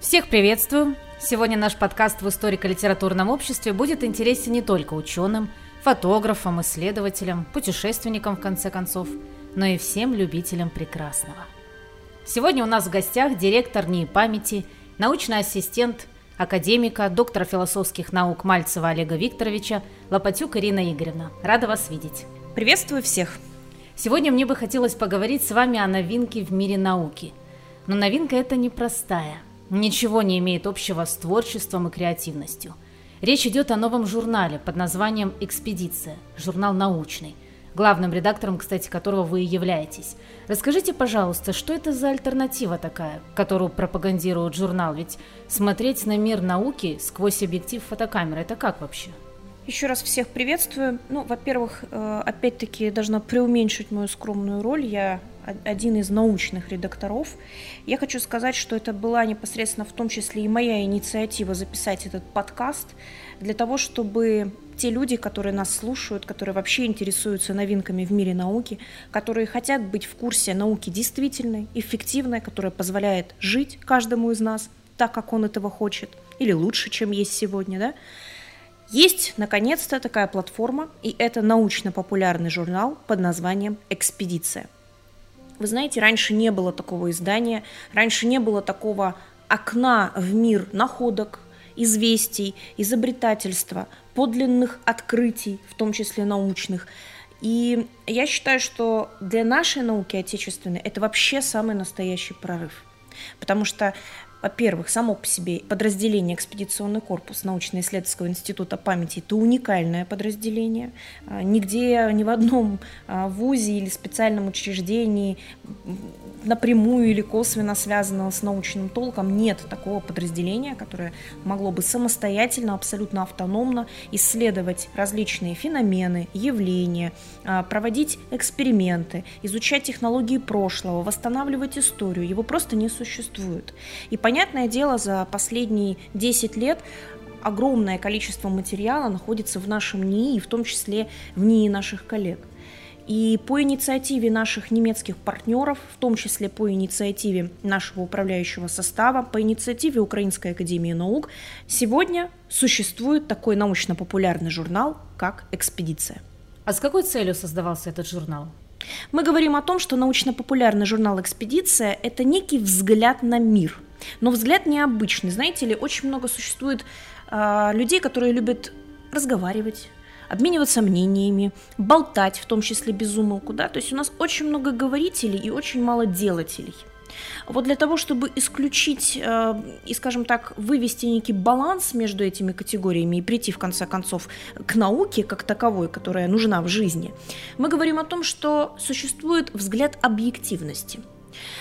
Всех приветствую! Сегодня наш подкаст в историко-литературном обществе будет интересен не только ученым, фотографам, исследователям, путешественникам, в конце концов, но и всем любителям прекрасного. Сегодня у нас в гостях директор НИИ памяти, научный ассистент академика, доктора философских наук Мальцева Олега Викторовича, Лопатюк Ирина Игоревна. Рада вас видеть. Приветствую всех. Сегодня мне бы хотелось поговорить с вами о новинке в мире науки. Но новинка эта непростая. Ничего не имеет общего с творчеством и креативностью. Речь идет о новом журнале под названием «Экспедиция», журнал научный, главным редактором, кстати, которого вы и являетесь. Расскажите, пожалуйста, что это за альтернатива такая, которую пропагандирует журнал? Ведь смотреть на мир науки сквозь объектив фотокамеры – это как вообще? Еще раз всех приветствую. Ну, во-первых, э, опять-таки должна преуменьшить мою скромную роль. Я один из научных редакторов. Я хочу сказать, что это была непосредственно в том числе и моя инициатива записать этот подкаст для того, чтобы те люди, которые нас слушают, которые вообще интересуются новинками в мире науки, которые хотят быть в курсе науки действительной, эффективной, которая позволяет жить каждому из нас так, как он этого хочет, или лучше, чем есть сегодня, да, есть, наконец-то, такая платформа, и это научно-популярный журнал под названием «Экспедиция». Вы знаете, раньше не было такого издания, раньше не было такого окна в мир находок, известий, изобретательства, подлинных открытий, в том числе научных. И я считаю, что для нашей науки отечественной это вообще самый настоящий прорыв. Потому что во-первых, само по себе подразделение «Экспедиционный корпус» научно-исследовательского института памяти – это уникальное подразделение. А, нигде, ни в одном а, вузе или специальном учреждении напрямую или косвенно связанного с научным толком нет такого подразделения, которое могло бы самостоятельно, абсолютно автономно исследовать различные феномены, явления, а, проводить эксперименты, изучать технологии прошлого, восстанавливать историю. Его просто не существует. И понятное дело, за последние 10 лет огромное количество материала находится в нашем НИИ, в том числе в НИИ наших коллег. И по инициативе наших немецких партнеров, в том числе по инициативе нашего управляющего состава, по инициативе Украинской академии наук, сегодня существует такой научно-популярный журнал, как «Экспедиция». А с какой целью создавался этот журнал? Мы говорим о том, что научно-популярный журнал «Экспедиция» – это некий взгляд на мир. Но взгляд необычный. Знаете ли, очень много существует э, людей, которые любят разговаривать, обмениваться мнениями, болтать, в том числе без умолку, да, то есть у нас очень много говорителей и очень мало делателей. Вот для того, чтобы исключить э, и, скажем так, вывести некий баланс между этими категориями и прийти, в конце концов, к науке как таковой, которая нужна в жизни, мы говорим о том, что существует взгляд объективности –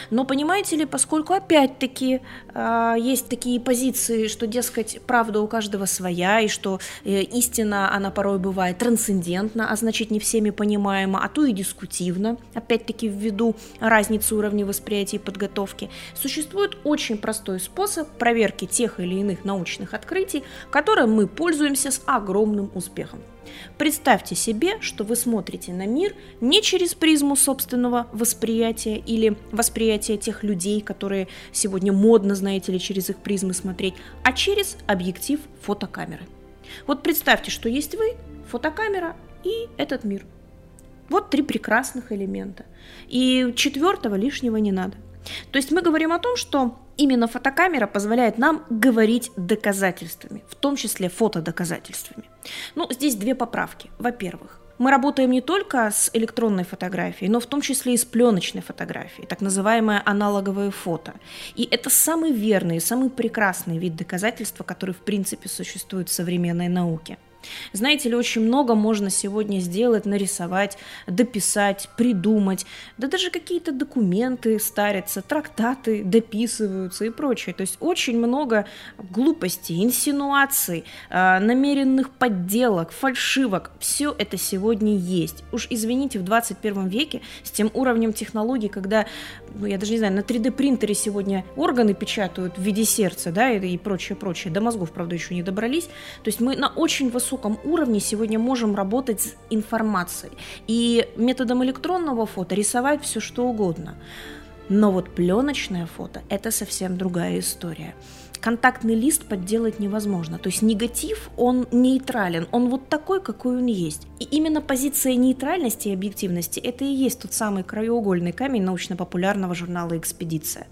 но понимаете ли, поскольку опять-таки э, есть такие позиции, что, дескать, правда у каждого своя, и что э, истина, она порой бывает трансцендентна, а значит не всеми понимаема, а то и дискутивна, опять-таки ввиду разницы уровня восприятия и подготовки, существует очень простой способ проверки тех или иных научных открытий, которым мы пользуемся с огромным успехом. Представьте себе, что вы смотрите на мир не через призму собственного восприятия или восприятия тех людей, которые сегодня модно, знаете ли, через их призмы смотреть, а через объектив фотокамеры. Вот представьте, что есть вы, фотокамера и этот мир. Вот три прекрасных элемента. И четвертого лишнего не надо. То есть мы говорим о том, что именно фотокамера позволяет нам говорить доказательствами, в том числе фотодоказательствами. Ну, здесь две поправки. Во-первых, мы работаем не только с электронной фотографией, но в том числе и с пленочной фотографией, так называемое аналоговое фото. И это самый верный, самый прекрасный вид доказательства, который в принципе существует в современной науке. Знаете ли, очень много можно сегодня сделать, нарисовать, дописать, придумать. Да даже какие-то документы старятся, трактаты дописываются и прочее. То есть очень много глупостей, инсинуаций, а, намеренных подделок, фальшивок. Все это сегодня есть. Уж извините, в 21 веке с тем уровнем технологий, когда, ну, я даже не знаю, на 3D принтере сегодня органы печатают в виде сердца, да, и, и прочее, прочее. До мозгов, правда, еще не добрались. То есть мы на очень высоком уровне сегодня можем работать с информацией. И методом электронного фото рисовать все что угодно. Но вот пленочное фото – это совсем другая история контактный лист подделать невозможно. То есть негатив, он нейтрален, он вот такой, какой он есть. И именно позиция нейтральности и объективности – это и есть тот самый краеугольный камень научно-популярного журнала «Экспедиция».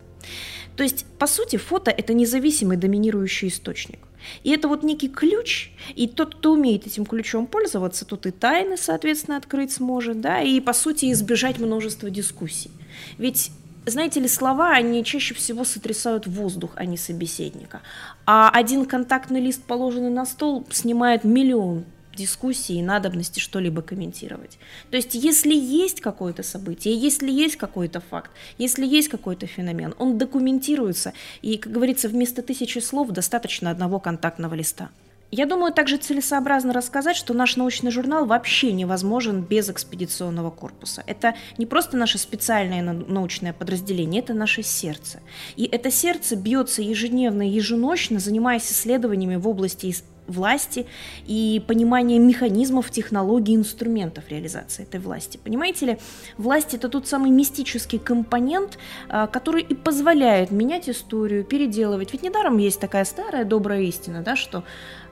То есть, по сути, фото – это независимый доминирующий источник. И это вот некий ключ, и тот, кто умеет этим ключом пользоваться, тот и тайны, соответственно, открыть сможет, да, и, по сути, избежать множества дискуссий. Ведь знаете ли, слова, они чаще всего сотрясают воздух, а не собеседника. А один контактный лист, положенный на стол, снимает миллион дискуссий и надобности что-либо комментировать. То есть, если есть какое-то событие, если есть какой-то факт, если есть какой-то феномен, он документируется, и, как говорится, вместо тысячи слов достаточно одного контактного листа. Я думаю, также целесообразно рассказать, что наш научный журнал вообще невозможен без экспедиционного корпуса. Это не просто наше специальное научное подразделение, это наше сердце. И это сердце бьется ежедневно, еженочно, занимаясь исследованиями в области власти и понимания механизмов, технологий, инструментов реализации этой власти. Понимаете ли, власть это тот самый мистический компонент, а, который и позволяет менять историю, переделывать. Ведь недаром есть такая старая добрая истина, да, что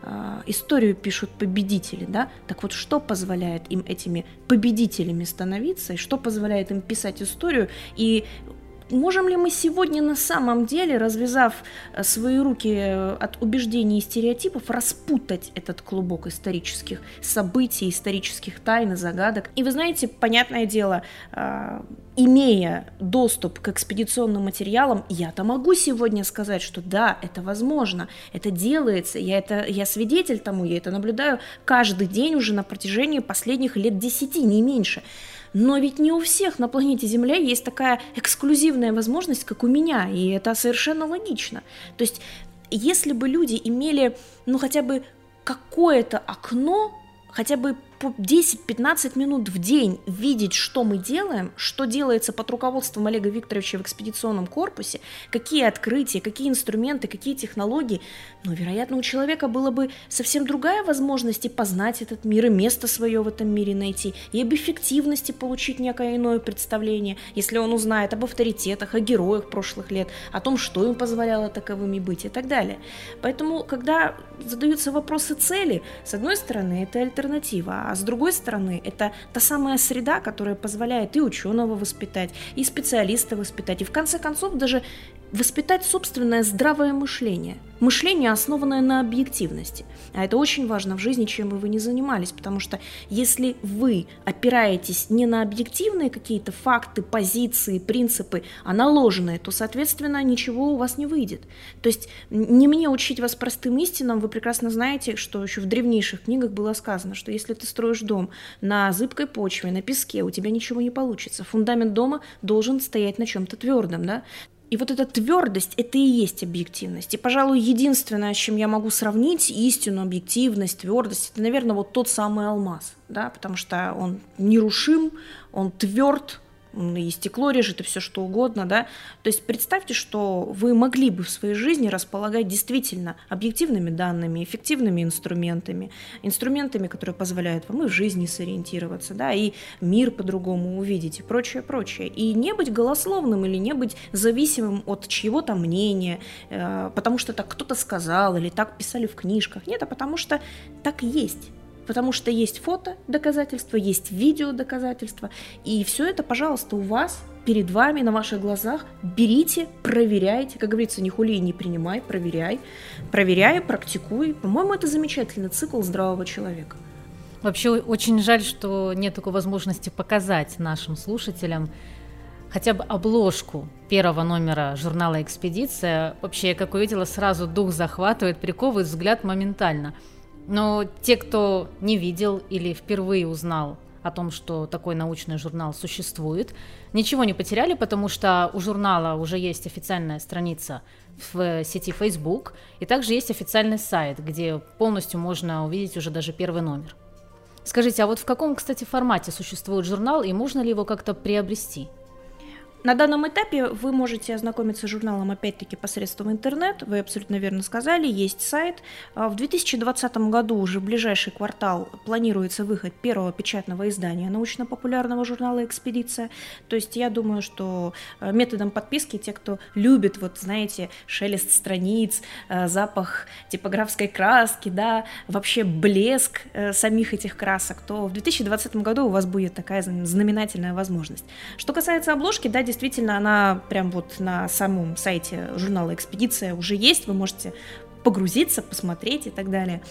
э, историю пишут победители, да, так вот что позволяет им этими победителями становиться, и что позволяет им писать историю, и Можем ли мы сегодня на самом деле, развязав э, свои руки э, от убеждений и стереотипов, распутать этот клубок исторических событий, исторических тайн и загадок? И вы знаете, понятное дело, э, имея доступ к экспедиционным материалам, я-то могу сегодня сказать, что да, это возможно, это делается, я, это, я свидетель тому, я это наблюдаю каждый день уже на протяжении последних лет десяти, не меньше. Но ведь не у всех на планете Земля есть такая эксклюзивная возможность, как у меня, и это совершенно логично. То есть, если бы люди имели, ну, хотя бы какое-то окно, хотя бы по 10-15 минут в день видеть, что мы делаем, что делается под руководством Олега Викторовича в экспедиционном корпусе, какие открытия, какие инструменты, какие технологии, но, вероятно, у человека была бы совсем другая возможность и познать этот мир, и место свое в этом мире найти, и об эффективности получить некое иное представление, если он узнает об авторитетах, о героях прошлых лет, о том, что им позволяло таковыми быть и так далее. Поэтому, когда задаются вопросы цели, с одной стороны, это альтернатива, а с другой стороны, это та самая среда, которая позволяет и ученого воспитать, и специалиста воспитать, и в конце концов даже воспитать собственное здравое мышление. Мышление, основанное на объективности. А это очень важно в жизни, чем бы вы ни занимались, потому что если вы опираетесь не на объективные какие-то факты, позиции, принципы, а наложенные, то, соответственно, ничего у вас не выйдет. То есть не мне учить вас простым истинам, вы прекрасно знаете, что еще в древнейших книгах было сказано, что если ты строишь дом на зыбкой почве, на песке, у тебя ничего не получится. Фундамент дома должен стоять на чем-то твердом, да? И вот эта твердость – это и есть объективность. И, пожалуй, единственное, с чем я могу сравнить истину, объективность, твердость, это, наверное, вот тот самый алмаз, да, потому что он нерушим, он тверд, и стекло режет, и все что угодно, да. То есть представьте, что вы могли бы в своей жизни располагать действительно объективными данными, эффективными инструментами, инструментами, которые позволяют вам и в жизни сориентироваться, да, и мир по-другому увидеть, и прочее, прочее. И не быть голословным или не быть зависимым от чьего-то мнения, э, потому что так кто-то сказал или так писали в книжках. Нет, а потому что так есть потому что есть фото доказательства, есть видео доказательства, и все это, пожалуйста, у вас, перед вами, на ваших глазах, берите, проверяйте, как говорится, не хули не принимай, проверяй, проверяй, практикуй. По-моему, это замечательный цикл здравого человека. Вообще очень жаль, что нет такой возможности показать нашим слушателям хотя бы обложку первого номера журнала «Экспедиция». Вообще, я как увидела, сразу дух захватывает, приковывает взгляд моментально – но те, кто не видел или впервые узнал о том, что такой научный журнал существует, ничего не потеряли, потому что у журнала уже есть официальная страница в сети Facebook, и также есть официальный сайт, где полностью можно увидеть уже даже первый номер. Скажите, а вот в каком, кстати, формате существует журнал и можно ли его как-то приобрести? На данном этапе вы можете ознакомиться с журналом опять-таки посредством интернет. Вы абсолютно верно сказали, есть сайт. А, в 2020 году уже в ближайший квартал планируется выход первого печатного издания научно-популярного журнала «Экспедиция». То есть я думаю, что э, методом подписки те, кто любит, вот знаете, шелест страниц, э, запах типографской краски, да, вообще блеск э, самих этих красок, то в 2020 году у вас будет такая знаменательная возможность. Что касается обложки, да, действительно, действительно она прям вот на самом сайте журнала «Экспедиция» уже есть, вы можете погрузиться, посмотреть и так далее.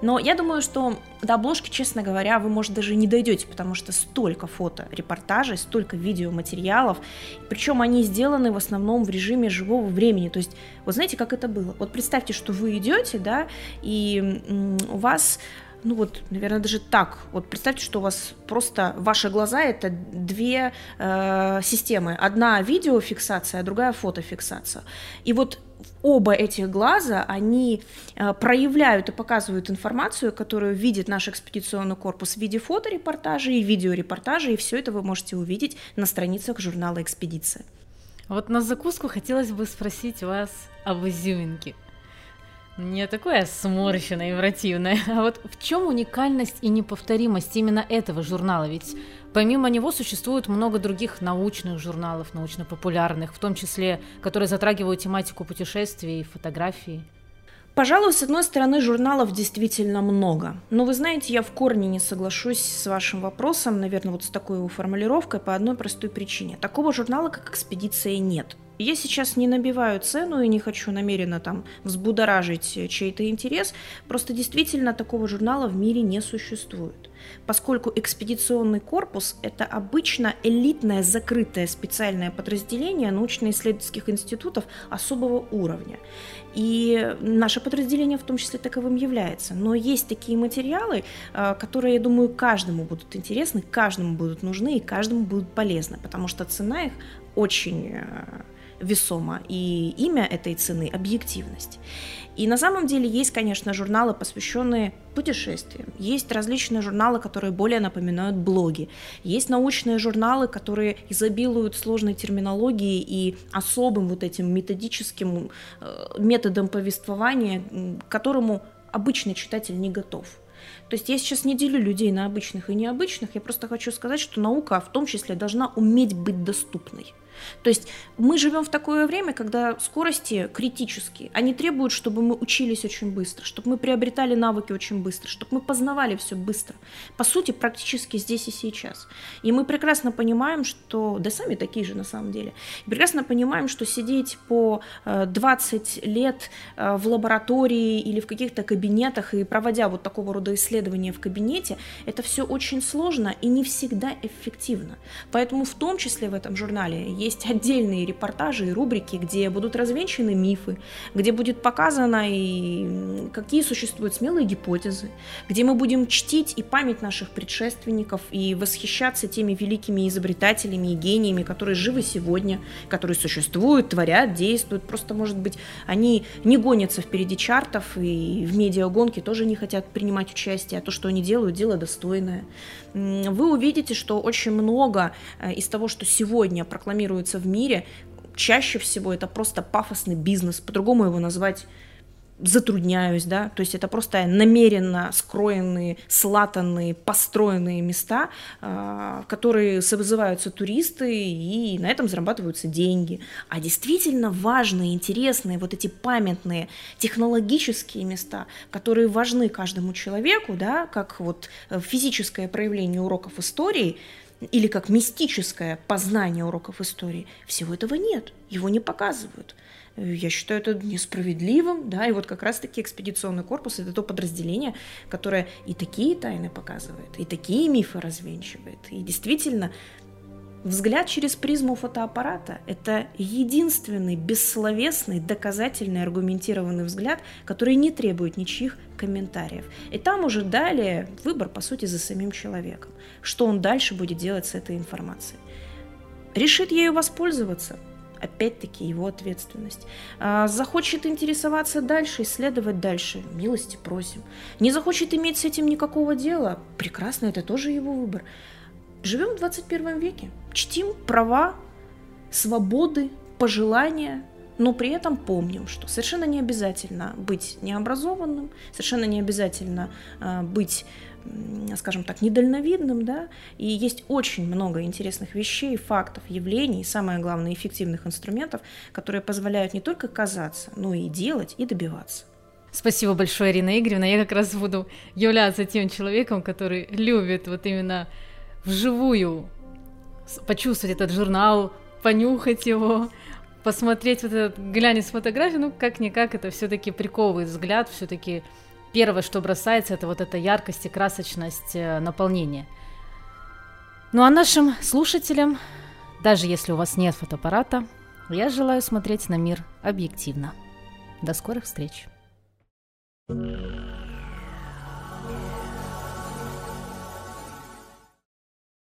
Но я думаю, что до обложки, честно говоря, вы, может, даже не дойдете, потому что столько фото, репортажей, столько видеоматериалов, причем они сделаны в основном в режиме живого времени. То есть, вот знаете, как это было? Вот представьте, что вы идете, да, и у вас ну вот, наверное, даже так. Вот представьте, что у вас просто ваши глаза это две э, системы. Одна видеофиксация, а другая фотофиксация. И вот оба этих глаза, они э, проявляют и показывают информацию, которую видит наш экспедиционный корпус в виде фоторепортажей и видеорепортажей, и все это вы можете увидеть на страницах журнала «Экспедиция». Вот на закуску хотелось бы спросить вас об изюминке. Не такое сморщенное и противное. А вот в чем уникальность и неповторимость именно этого журнала? Ведь помимо него существует много других научных журналов, научно-популярных, в том числе, которые затрагивают тематику путешествий и фотографии. Пожалуй, с одной стороны, журналов действительно много. Но вы знаете, я в корне не соглашусь с вашим вопросом, наверное, вот с такой формулировкой по одной простой причине. Такого журнала, как «Экспедиция», нет. Я сейчас не набиваю цену и не хочу намеренно там взбудоражить чей-то интерес, просто действительно такого журнала в мире не существует, поскольку экспедиционный корпус – это обычно элитное закрытое специальное подразделение научно-исследовательских институтов особого уровня. И наше подразделение в том числе таковым является. Но есть такие материалы, э, которые, я думаю, каждому будут интересны, каждому будут нужны и каждому будут полезны, потому что цена их очень э, весомо, и имя этой цены – объективность. И на самом деле есть, конечно, журналы, посвященные путешествиям. Есть различные журналы, которые более напоминают блоги. Есть научные журналы, которые изобилуют сложной терминологией и особым вот этим методическим э, методом повествования, к которому обычный читатель не готов. То есть я сейчас не делю людей на обычных и необычных, я просто хочу сказать, что наука в том числе должна уметь быть доступной. То есть мы живем в такое время, когда скорости критические. Они требуют, чтобы мы учились очень быстро, чтобы мы приобретали навыки очень быстро, чтобы мы познавали все быстро. По сути, практически здесь и сейчас. И мы прекрасно понимаем, что... Да сами такие же на самом деле. Прекрасно понимаем, что сидеть по 20 э, лет э, в лаборатории или в каких-то кабинетах и проводя вот такого рода исследования в кабинете, это все очень сложно и не всегда эффективно. Поэтому в том числе в этом журнале есть отдельные репортажи и рубрики, где будут развенчаны мифы, где будет показано и какие существуют смелые гипотезы, где мы будем чтить и память наших предшественников и восхищаться теми великими изобретателями и гениями, которые живы сегодня, которые существуют, творят, действуют. Просто, может быть, они не гонятся впереди чартов и в медиагонке тоже не хотят принимать участие, а то, что они делают, дело достойное. Вы увидите, что очень много э, из того, что сегодня прокламируют рекламируется в мире, чаще всего это просто пафосный бизнес, по-другому его назвать затрудняюсь, да, то есть это просто намеренно скроенные, слатанные, построенные места, а, в которые вызываются туристы и на этом зарабатываются деньги. А действительно важные, интересные, вот эти памятные технологические места, которые важны каждому человеку, да, как вот физическое проявление уроков истории, или как мистическое познание уроков истории. Всего этого нет, его не показывают. Я считаю это несправедливым, да, и вот как раз-таки экспедиционный корпус – это то подразделение, которое и такие тайны показывает, и такие мифы развенчивает, и действительно Взгляд через призму фотоаппарата – это единственный бессловесный, доказательный, аргументированный взгляд, который не требует ничьих комментариев. И там уже далее выбор, по сути, за самим человеком. Что он дальше будет делать с этой информацией. Решит ею воспользоваться – опять-таки его ответственность. А, захочет интересоваться дальше, исследовать дальше, милости просим. Не захочет иметь с этим никакого дела, прекрасно, это тоже его выбор. Живем в 21 веке, чтим права свободы, пожелания, но при этом помним, что совершенно не обязательно быть необразованным, совершенно не обязательно э, быть скажем так, недальновидным, да, и есть очень много интересных вещей, фактов, явлений, и самое главное, эффективных инструментов, которые позволяют не только казаться, но и делать, и добиваться. Спасибо большое, Ирина Игоревна. Я как раз буду являться тем человеком, который любит вот именно вживую почувствовать этот журнал, понюхать его, посмотреть вот этот глянец фотографии, ну, как-никак, это все-таки приковывает взгляд, все-таки первое, что бросается, это вот эта яркость и красочность э, наполнения. Ну а нашим слушателям, даже если у вас нет фотоаппарата, я желаю смотреть на мир объективно. До скорых встреч! thank you